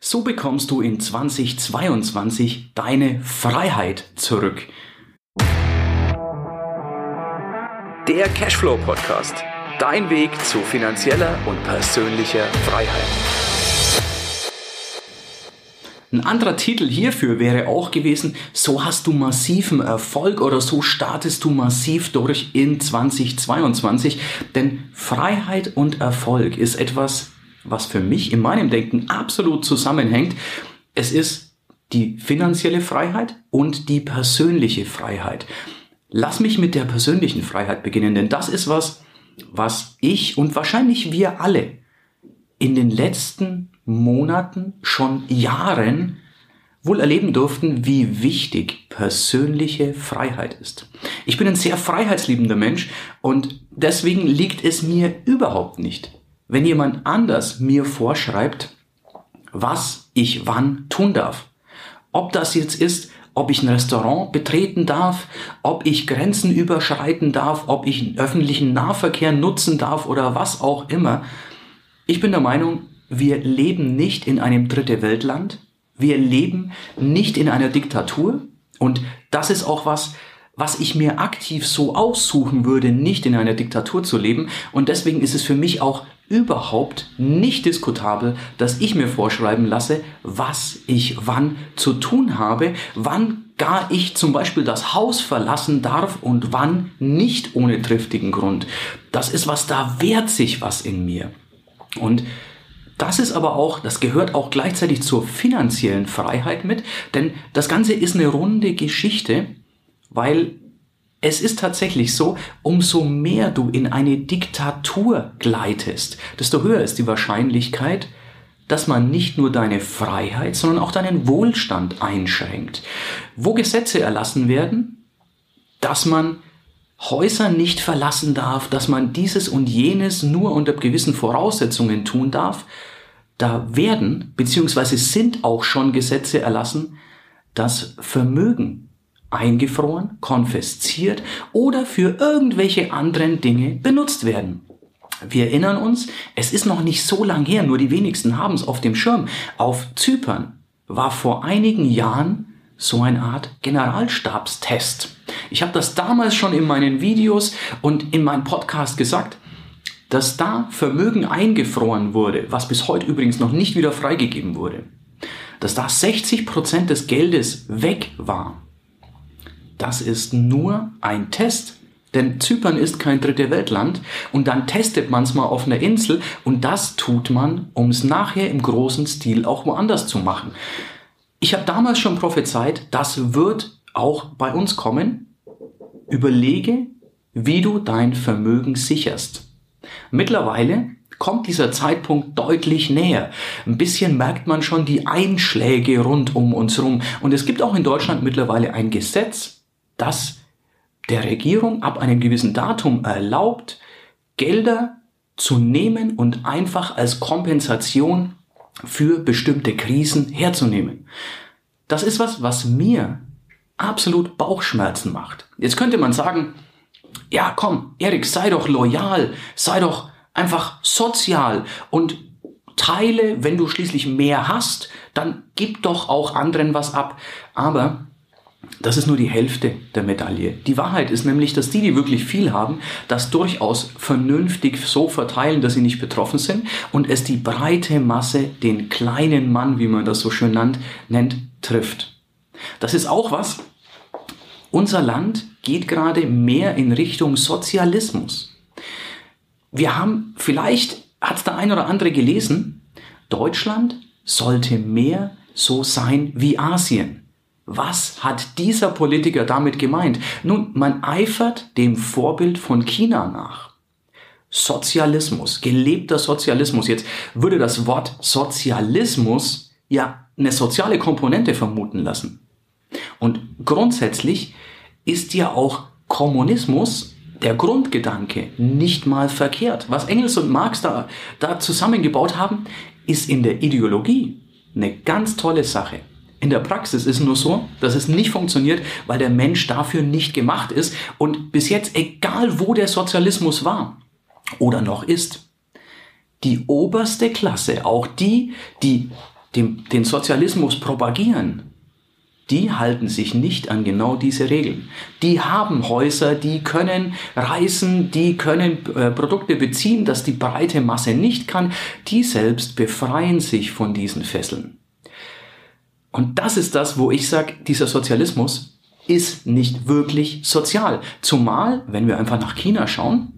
So bekommst du in 2022 deine Freiheit zurück. Der Cashflow Podcast. Dein Weg zu finanzieller und persönlicher Freiheit. Ein anderer Titel hierfür wäre auch gewesen, so hast du massiven Erfolg oder so startest du massiv durch in 2022. Denn Freiheit und Erfolg ist etwas, was für mich in meinem Denken absolut zusammenhängt. Es ist die finanzielle Freiheit und die persönliche Freiheit. Lass mich mit der persönlichen Freiheit beginnen, denn das ist was, was ich und wahrscheinlich wir alle in den letzten Monaten, schon Jahren wohl erleben durften, wie wichtig persönliche Freiheit ist. Ich bin ein sehr freiheitsliebender Mensch und deswegen liegt es mir überhaupt nicht, wenn jemand anders mir vorschreibt, was ich wann tun darf. Ob das jetzt ist, ob ich ein Restaurant betreten darf, ob ich Grenzen überschreiten darf, ob ich öffentlichen Nahverkehr nutzen darf oder was auch immer. Ich bin der Meinung, wir leben nicht in einem dritte Weltland. Wir leben nicht in einer Diktatur. Und das ist auch was, was ich mir aktiv so aussuchen würde, nicht in einer Diktatur zu leben. Und deswegen ist es für mich auch überhaupt nicht diskutabel, dass ich mir vorschreiben lasse, was ich wann zu tun habe, wann gar ich zum Beispiel das Haus verlassen darf und wann nicht ohne triftigen Grund. Das ist was, da wehrt sich was in mir. Und das ist aber auch, das gehört auch gleichzeitig zur finanziellen Freiheit mit, denn das Ganze ist eine runde Geschichte, weil es ist tatsächlich so, umso mehr du in eine Diktatur gleitest, desto höher ist die Wahrscheinlichkeit, dass man nicht nur deine Freiheit, sondern auch deinen Wohlstand einschränkt. Wo Gesetze erlassen werden, dass man Häuser nicht verlassen darf, dass man dieses und jenes nur unter gewissen Voraussetzungen tun darf, da werden bzw. sind auch schon Gesetze erlassen, dass Vermögen eingefroren, konfisziert oder für irgendwelche anderen Dinge benutzt werden. Wir erinnern uns, es ist noch nicht so lang her, nur die wenigsten haben es auf dem Schirm. Auf Zypern war vor einigen Jahren so eine Art Generalstabstest. Ich habe das damals schon in meinen Videos und in meinem Podcast gesagt, dass da Vermögen eingefroren wurde, was bis heute übrigens noch nicht wieder freigegeben wurde, dass da 60 Prozent des Geldes weg war das ist nur ein Test. Denn Zypern ist kein dritte Weltland und dann testet man es mal auf einer Insel und das tut man, um es nachher im großen Stil auch woanders zu machen. Ich habe damals schon prophezeit, das wird auch bei uns kommen. Überlege, wie du dein Vermögen sicherst. Mittlerweile kommt dieser Zeitpunkt deutlich näher. Ein bisschen merkt man schon die Einschläge rund um uns rum. Und es gibt auch in Deutschland mittlerweile ein Gesetz, das der Regierung ab einem gewissen Datum erlaubt, Gelder zu nehmen und einfach als Kompensation für bestimmte Krisen herzunehmen. Das ist was, was mir absolut Bauchschmerzen macht. Jetzt könnte man sagen, ja komm, Erik, sei doch loyal, sei doch einfach sozial und teile, wenn du schließlich mehr hast, dann gib doch auch anderen was ab. Aber das ist nur die Hälfte der Medaille. Die Wahrheit ist nämlich, dass die, die wirklich viel haben, das durchaus vernünftig so verteilen, dass sie nicht betroffen sind und es die breite Masse, den kleinen Mann, wie man das so schön nennt, nennt trifft. Das ist auch was. Unser Land geht gerade mehr in Richtung Sozialismus. Wir haben, vielleicht hat der ein oder andere gelesen, Deutschland sollte mehr so sein wie Asien. Was hat dieser Politiker damit gemeint? Nun, man eifert dem Vorbild von China nach. Sozialismus, gelebter Sozialismus. Jetzt würde das Wort Sozialismus ja eine soziale Komponente vermuten lassen. Und grundsätzlich ist ja auch Kommunismus der Grundgedanke nicht mal verkehrt. Was Engels und Marx da, da zusammengebaut haben, ist in der Ideologie eine ganz tolle Sache. In der Praxis ist nur so, dass es nicht funktioniert, weil der Mensch dafür nicht gemacht ist und bis jetzt, egal wo der Sozialismus war oder noch ist, die oberste Klasse, auch die, die den, den Sozialismus propagieren, die halten sich nicht an genau diese Regeln. Die haben Häuser, die können reisen, die können äh, Produkte beziehen, das die breite Masse nicht kann. Die selbst befreien sich von diesen Fesseln. Und das ist das, wo ich sage, dieser Sozialismus ist nicht wirklich sozial. Zumal, wenn wir einfach nach China schauen,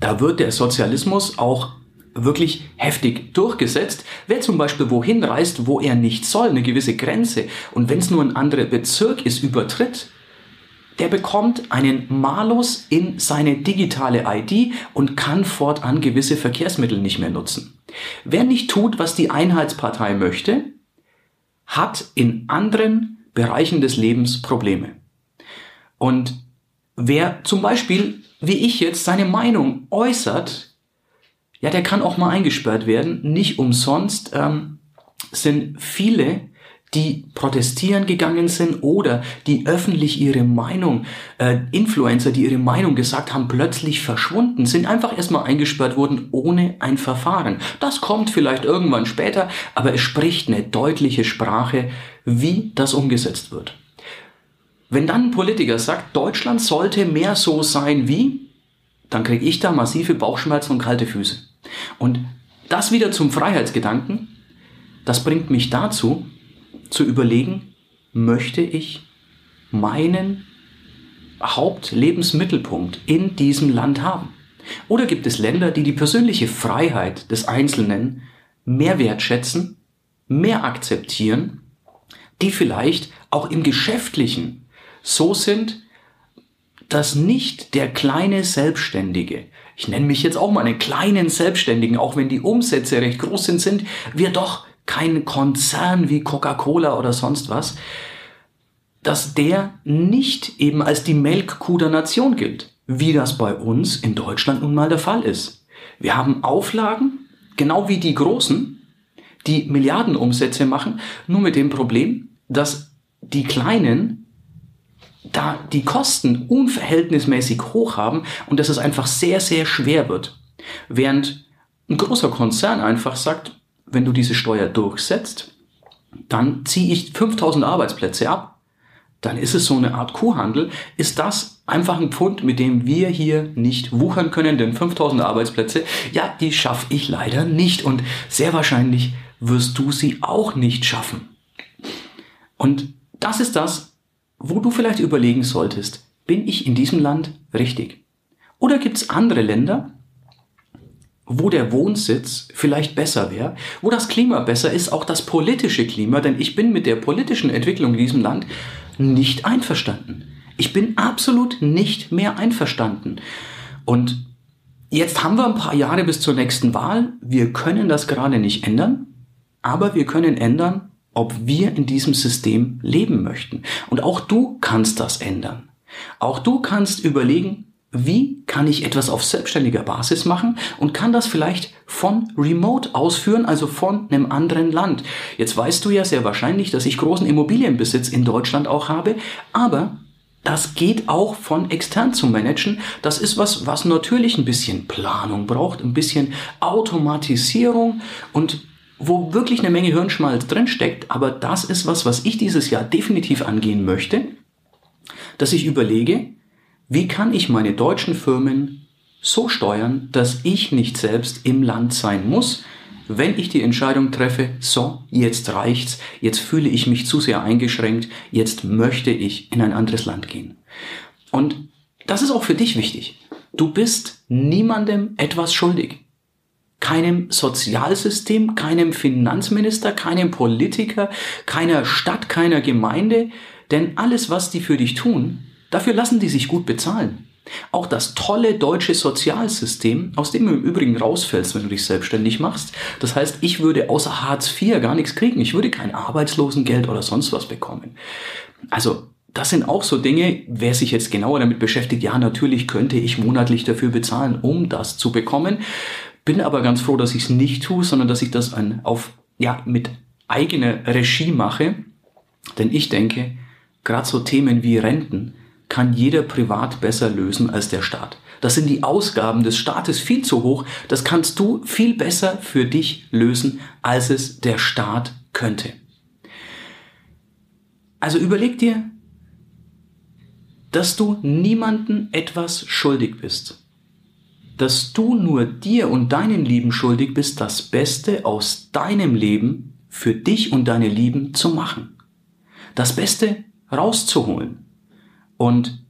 da wird der Sozialismus auch wirklich heftig durchgesetzt. Wer zum Beispiel wohin reist, wo er nicht soll, eine gewisse Grenze, und wenn es nur ein anderer Bezirk ist, übertritt, der bekommt einen Malus in seine digitale ID und kann fortan gewisse Verkehrsmittel nicht mehr nutzen. Wer nicht tut, was die Einheitspartei möchte, hat in anderen Bereichen des Lebens Probleme. Und wer zum Beispiel, wie ich jetzt, seine Meinung äußert, ja, der kann auch mal eingesperrt werden. Nicht umsonst ähm, sind viele, die protestieren gegangen sind oder die öffentlich ihre Meinung, äh, Influencer, die ihre Meinung gesagt haben, plötzlich verschwunden, sind einfach erstmal eingesperrt worden ohne ein Verfahren. Das kommt vielleicht irgendwann später, aber es spricht eine deutliche Sprache, wie das umgesetzt wird. Wenn dann ein Politiker sagt, Deutschland sollte mehr so sein wie, dann kriege ich da massive Bauchschmerzen und kalte Füße. Und das wieder zum Freiheitsgedanken, das bringt mich dazu, zu überlegen, möchte ich meinen Hauptlebensmittelpunkt in diesem Land haben? Oder gibt es Länder, die die persönliche Freiheit des Einzelnen mehr wertschätzen, mehr akzeptieren, die vielleicht auch im Geschäftlichen so sind, dass nicht der kleine Selbstständige ich nenne mich jetzt auch mal einen kleinen Selbstständigen, auch wenn die Umsätze recht groß sind, sind wir doch kein Konzern wie Coca-Cola oder sonst was, dass der nicht eben als die Melkkuh der Nation gilt, wie das bei uns in Deutschland nun mal der Fall ist. Wir haben Auflagen, genau wie die Großen, die Milliardenumsätze machen, nur mit dem Problem, dass die Kleinen da die Kosten unverhältnismäßig hoch haben und dass es einfach sehr, sehr schwer wird. Während ein großer Konzern einfach sagt, wenn du diese Steuer durchsetzt, dann ziehe ich 5000 Arbeitsplätze ab, dann ist es so eine Art Kuhhandel, ist das einfach ein Pfund, mit dem wir hier nicht wuchern können, denn 5000 Arbeitsplätze, ja, die schaffe ich leider nicht und sehr wahrscheinlich wirst du sie auch nicht schaffen. Und das ist das, wo du vielleicht überlegen solltest, bin ich in diesem Land richtig? Oder gibt es andere Länder, wo der Wohnsitz vielleicht besser wäre, wo das Klima besser ist, auch das politische Klima, denn ich bin mit der politischen Entwicklung in diesem Land nicht einverstanden. Ich bin absolut nicht mehr einverstanden. Und jetzt haben wir ein paar Jahre bis zur nächsten Wahl. Wir können das gerade nicht ändern, aber wir können ändern, ob wir in diesem System leben möchten. Und auch du kannst das ändern. Auch du kannst überlegen, wie kann ich etwas auf selbstständiger Basis machen und kann das vielleicht von Remote ausführen, also von einem anderen Land. Jetzt weißt du ja sehr wahrscheinlich, dass ich großen Immobilienbesitz in Deutschland auch habe, aber das geht auch von extern zu managen. Das ist was, was natürlich ein bisschen Planung braucht, ein bisschen Automatisierung und wo wirklich eine Menge Hirnschmalz drinsteckt, aber das ist was, was ich dieses Jahr definitiv angehen möchte, dass ich überlege, wie kann ich meine deutschen Firmen so steuern, dass ich nicht selbst im Land sein muss, wenn ich die Entscheidung treffe, so, jetzt reicht's, jetzt fühle ich mich zu sehr eingeschränkt, jetzt möchte ich in ein anderes Land gehen. Und das ist auch für dich wichtig. Du bist niemandem etwas schuldig keinem Sozialsystem, keinem Finanzminister, keinem Politiker, keiner Stadt, keiner Gemeinde, denn alles, was die für dich tun, dafür lassen die sich gut bezahlen. Auch das tolle deutsche Sozialsystem, aus dem du im Übrigen rausfällst, wenn du dich selbstständig machst. Das heißt, ich würde außer Hartz IV gar nichts kriegen. Ich würde kein Arbeitslosengeld oder sonst was bekommen. Also, das sind auch so Dinge, wer sich jetzt genauer damit beschäftigt, ja, natürlich könnte ich monatlich dafür bezahlen, um das zu bekommen. Bin aber ganz froh, dass ich es nicht tue, sondern dass ich das an, auf, ja, mit eigener Regie mache. Denn ich denke, gerade so Themen wie Renten kann jeder privat besser lösen als der Staat. Das sind die Ausgaben des Staates viel zu hoch. Das kannst du viel besser für dich lösen, als es der Staat könnte. Also überleg dir, dass du niemanden etwas schuldig bist. Dass du nur dir und deinen Lieben schuldig bist, das Beste aus deinem Leben für dich und deine Lieben zu machen. Das Beste rauszuholen. Und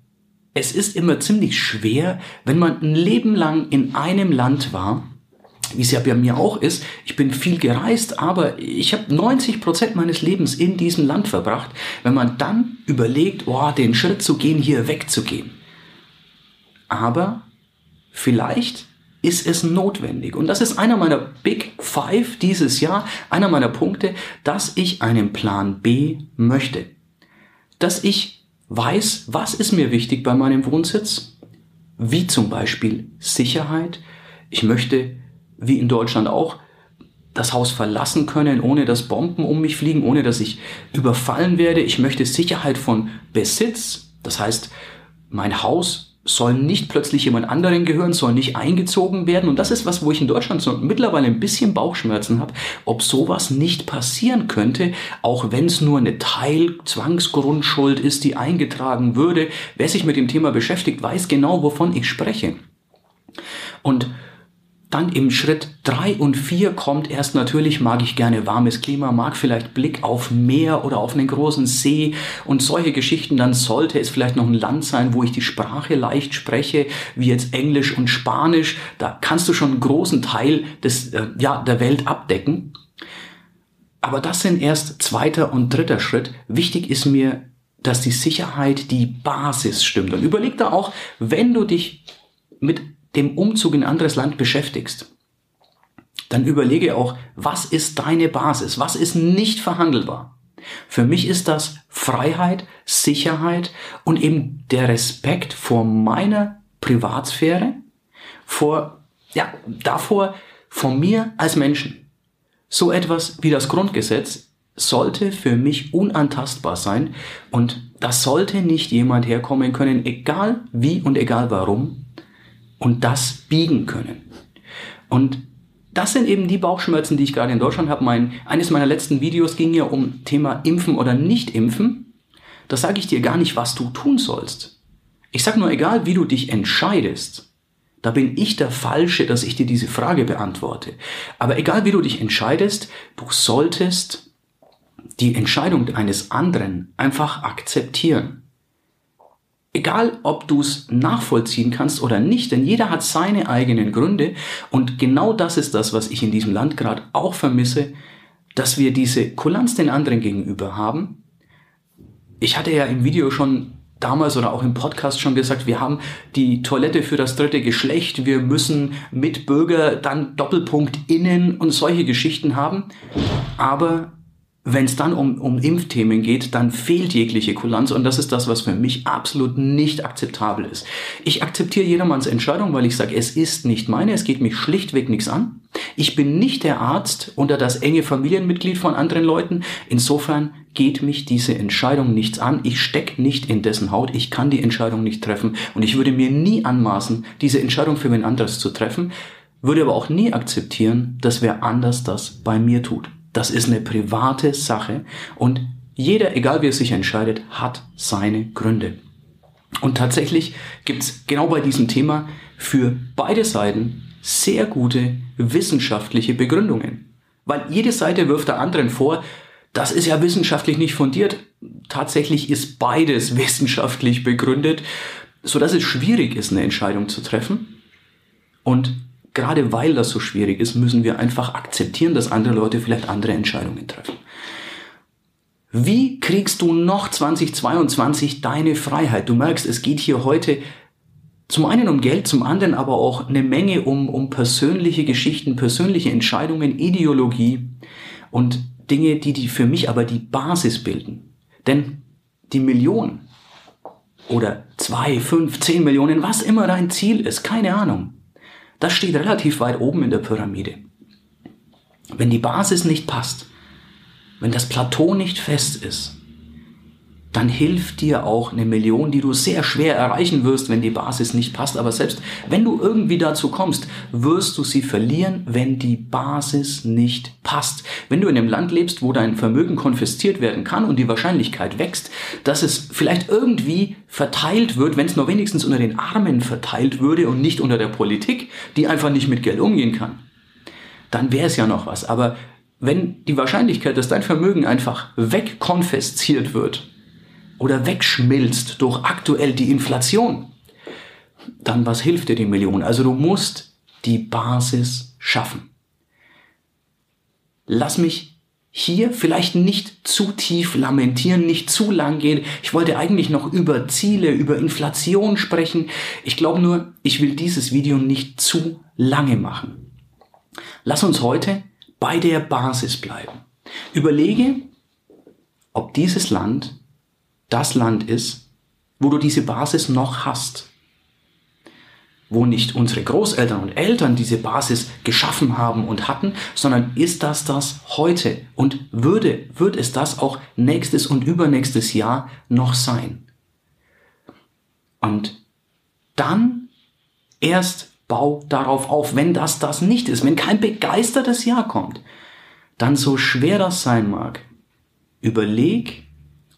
es ist immer ziemlich schwer, wenn man ein Leben lang in einem Land war, wie es ja bei mir auch ist. Ich bin viel gereist, aber ich habe 90 Prozent meines Lebens in diesem Land verbracht. Wenn man dann überlegt, oh, den Schritt zu gehen, hier wegzugehen. Aber vielleicht ist es notwendig. Und das ist einer meiner Big Five dieses Jahr, einer meiner Punkte, dass ich einen Plan B möchte. Dass ich weiß, was ist mir wichtig bei meinem Wohnsitz, wie zum Beispiel Sicherheit. Ich möchte, wie in Deutschland auch, das Haus verlassen können, ohne dass Bomben um mich fliegen, ohne dass ich überfallen werde. Ich möchte Sicherheit von Besitz. Das heißt, mein Haus soll nicht plötzlich jemand anderen gehören, soll nicht eingezogen werden. Und das ist was, wo ich in Deutschland so mittlerweile ein bisschen Bauchschmerzen habe, ob sowas nicht passieren könnte, auch wenn es nur eine Teilzwangsgrundschuld ist, die eingetragen würde. Wer sich mit dem Thema beschäftigt, weiß genau, wovon ich spreche. Und dann im Schritt drei und vier kommt erst natürlich, mag ich gerne warmes Klima, mag vielleicht Blick auf Meer oder auf einen großen See und solche Geschichten. Dann sollte es vielleicht noch ein Land sein, wo ich die Sprache leicht spreche, wie jetzt Englisch und Spanisch. Da kannst du schon einen großen Teil des, äh, ja, der Welt abdecken. Aber das sind erst zweiter und dritter Schritt. Wichtig ist mir, dass die Sicherheit die Basis stimmt. Und überleg da auch, wenn du dich mit dem Umzug in ein anderes Land beschäftigst, dann überlege auch, was ist deine Basis? Was ist nicht verhandelbar? Für mich ist das Freiheit, Sicherheit und eben der Respekt vor meiner Privatsphäre, vor, ja, davor, vor mir als Menschen. So etwas wie das Grundgesetz sollte für mich unantastbar sein und das sollte nicht jemand herkommen können, egal wie und egal warum, und das biegen können. Und das sind eben die Bauchschmerzen, die ich gerade in Deutschland habe. Mein, eines meiner letzten Videos ging ja um Thema Impfen oder Nicht-Impfen. Da sage ich dir gar nicht, was du tun sollst. Ich sage nur, egal wie du dich entscheidest, da bin ich der Falsche, dass ich dir diese Frage beantworte. Aber egal wie du dich entscheidest, du solltest die Entscheidung eines anderen einfach akzeptieren. Egal, ob du es nachvollziehen kannst oder nicht, denn jeder hat seine eigenen Gründe und genau das ist das, was ich in diesem Land gerade auch vermisse, dass wir diese Kulanz den anderen gegenüber haben. Ich hatte ja im Video schon damals oder auch im Podcast schon gesagt, wir haben die Toilette für das dritte Geschlecht, wir müssen Mitbürger dann Doppelpunkt innen und solche Geschichten haben. Aber wenn es dann um, um Impfthemen geht, dann fehlt jegliche Kulanz und das ist das, was für mich absolut nicht akzeptabel ist. Ich akzeptiere jedermanns Entscheidung, weil ich sage, es ist nicht meine, es geht mich schlichtweg nichts an. Ich bin nicht der Arzt oder das enge Familienmitglied von anderen Leuten. Insofern geht mich diese Entscheidung nichts an. Ich stecke nicht in dessen Haut. Ich kann die Entscheidung nicht treffen. Und ich würde mir nie anmaßen, diese Entscheidung für wen anderes zu treffen, würde aber auch nie akzeptieren, dass wer anders das bei mir tut. Das ist eine private Sache und jeder, egal wie er sich entscheidet, hat seine Gründe. Und tatsächlich gibt es genau bei diesem Thema für beide Seiten sehr gute wissenschaftliche Begründungen. Weil jede Seite wirft der anderen vor, das ist ja wissenschaftlich nicht fundiert. Tatsächlich ist beides wissenschaftlich begründet, so dass es schwierig ist, eine Entscheidung zu treffen. Und gerade weil das so schwierig ist, müssen wir einfach akzeptieren, dass andere Leute vielleicht andere Entscheidungen treffen. Wie kriegst du noch 2022 deine Freiheit? Du merkst, es geht hier heute zum einen um Geld, zum anderen aber auch eine Menge um, um persönliche Geschichten, persönliche Entscheidungen, Ideologie und Dinge, die, die für mich aber die Basis bilden. Denn die Million oder zwei, fünf, zehn Millionen, was immer dein Ziel ist, keine Ahnung. Das steht relativ weit oben in der Pyramide. Wenn die Basis nicht passt, wenn das Plateau nicht fest ist, dann hilft dir auch eine Million, die du sehr schwer erreichen wirst, wenn die Basis nicht passt. Aber selbst wenn du irgendwie dazu kommst, wirst du sie verlieren, wenn die Basis nicht passt. Wenn du in einem Land lebst, wo dein Vermögen konfisziert werden kann und die Wahrscheinlichkeit wächst, dass es vielleicht irgendwie verteilt wird, wenn es nur wenigstens unter den Armen verteilt würde und nicht unter der Politik, die einfach nicht mit Geld umgehen kann, dann wäre es ja noch was. Aber wenn die Wahrscheinlichkeit, dass dein Vermögen einfach wegkonfisziert wird oder wegschmilzt durch aktuell die Inflation, dann was hilft dir die Million? Also du musst die Basis schaffen. Lass mich hier vielleicht nicht zu tief lamentieren, nicht zu lang gehen. Ich wollte eigentlich noch über Ziele, über Inflation sprechen. Ich glaube nur, ich will dieses Video nicht zu lange machen. Lass uns heute bei der Basis bleiben. Überlege, ob dieses Land das Land ist, wo du diese Basis noch hast. Wo nicht unsere Großeltern und Eltern diese Basis geschaffen haben und hatten, sondern ist das das heute und würde, wird es das auch nächstes und übernächstes Jahr noch sein. Und dann erst bau darauf auf. Wenn das das nicht ist, wenn kein begeistertes Jahr kommt, dann so schwer das sein mag, überleg,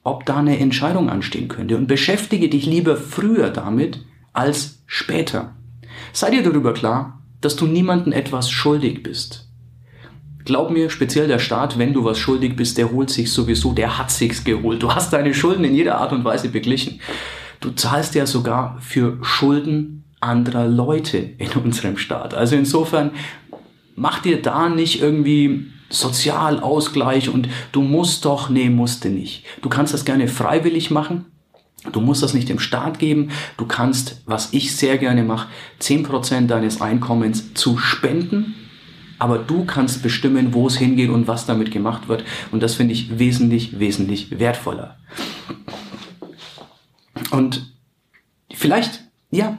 ob da eine Entscheidung anstehen könnte und beschäftige dich lieber früher damit als später. Sei dir darüber klar, dass du niemanden etwas schuldig bist. Glaub mir, speziell der Staat, wenn du was schuldig bist, der holt sich sowieso, der hat sich's geholt. Du hast deine Schulden in jeder Art und Weise beglichen. Du zahlst ja sogar für Schulden anderer Leute in unserem Staat. Also insofern mach dir da nicht irgendwie Sozialausgleich und du musst doch, nee, musste nicht. Du kannst das gerne freiwillig machen. Du musst das nicht dem Staat geben. Du kannst, was ich sehr gerne mache, zehn Prozent deines Einkommens zu spenden. Aber du kannst bestimmen, wo es hingeht und was damit gemacht wird. Und das finde ich wesentlich, wesentlich wertvoller. Und vielleicht, ja,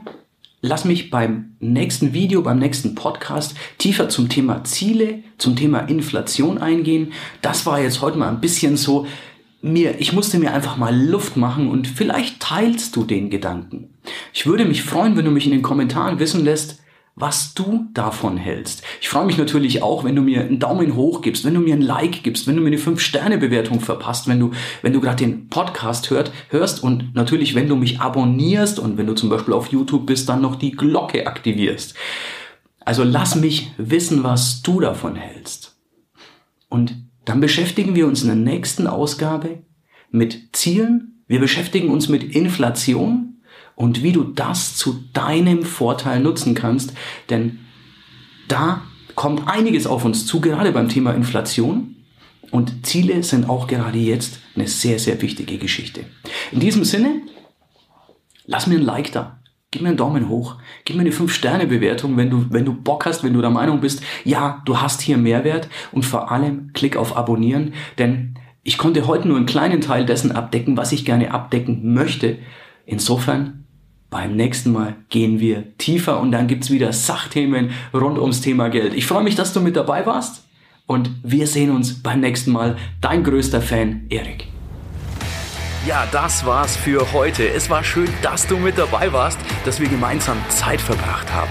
lass mich beim nächsten Video, beim nächsten Podcast tiefer zum Thema Ziele, zum Thema Inflation eingehen. Das war jetzt heute mal ein bisschen so mir, ich musste mir einfach mal Luft machen und vielleicht teilst du den Gedanken. Ich würde mich freuen, wenn du mich in den Kommentaren wissen lässt, was du davon hältst. Ich freue mich natürlich auch, wenn du mir einen Daumen hoch gibst, wenn du mir ein Like gibst, wenn du mir eine 5-Sterne-Bewertung verpasst, wenn du, wenn du gerade den Podcast hört, hörst und natürlich, wenn du mich abonnierst und wenn du zum Beispiel auf YouTube bist, dann noch die Glocke aktivierst. Also lass mich wissen, was du davon hältst. Und dann beschäftigen wir uns in der nächsten Ausgabe mit Zielen. Wir beschäftigen uns mit Inflation und wie du das zu deinem Vorteil nutzen kannst. Denn da kommt einiges auf uns zu, gerade beim Thema Inflation. Und Ziele sind auch gerade jetzt eine sehr, sehr wichtige Geschichte. In diesem Sinne, lass mir ein Like da. Gib mir einen Daumen hoch. Gib mir eine 5-Sterne-Bewertung, wenn du, wenn du Bock hast, wenn du der Meinung bist, ja, du hast hier Mehrwert. Und vor allem klick auf Abonnieren, denn ich konnte heute nur einen kleinen Teil dessen abdecken, was ich gerne abdecken möchte. Insofern beim nächsten Mal gehen wir tiefer und dann gibt's wieder Sachthemen rund ums Thema Geld. Ich freue mich, dass du mit dabei warst und wir sehen uns beim nächsten Mal. Dein größter Fan, Erik. Ja, das war's für heute. Es war schön, dass du mit dabei warst, dass wir gemeinsam Zeit verbracht haben.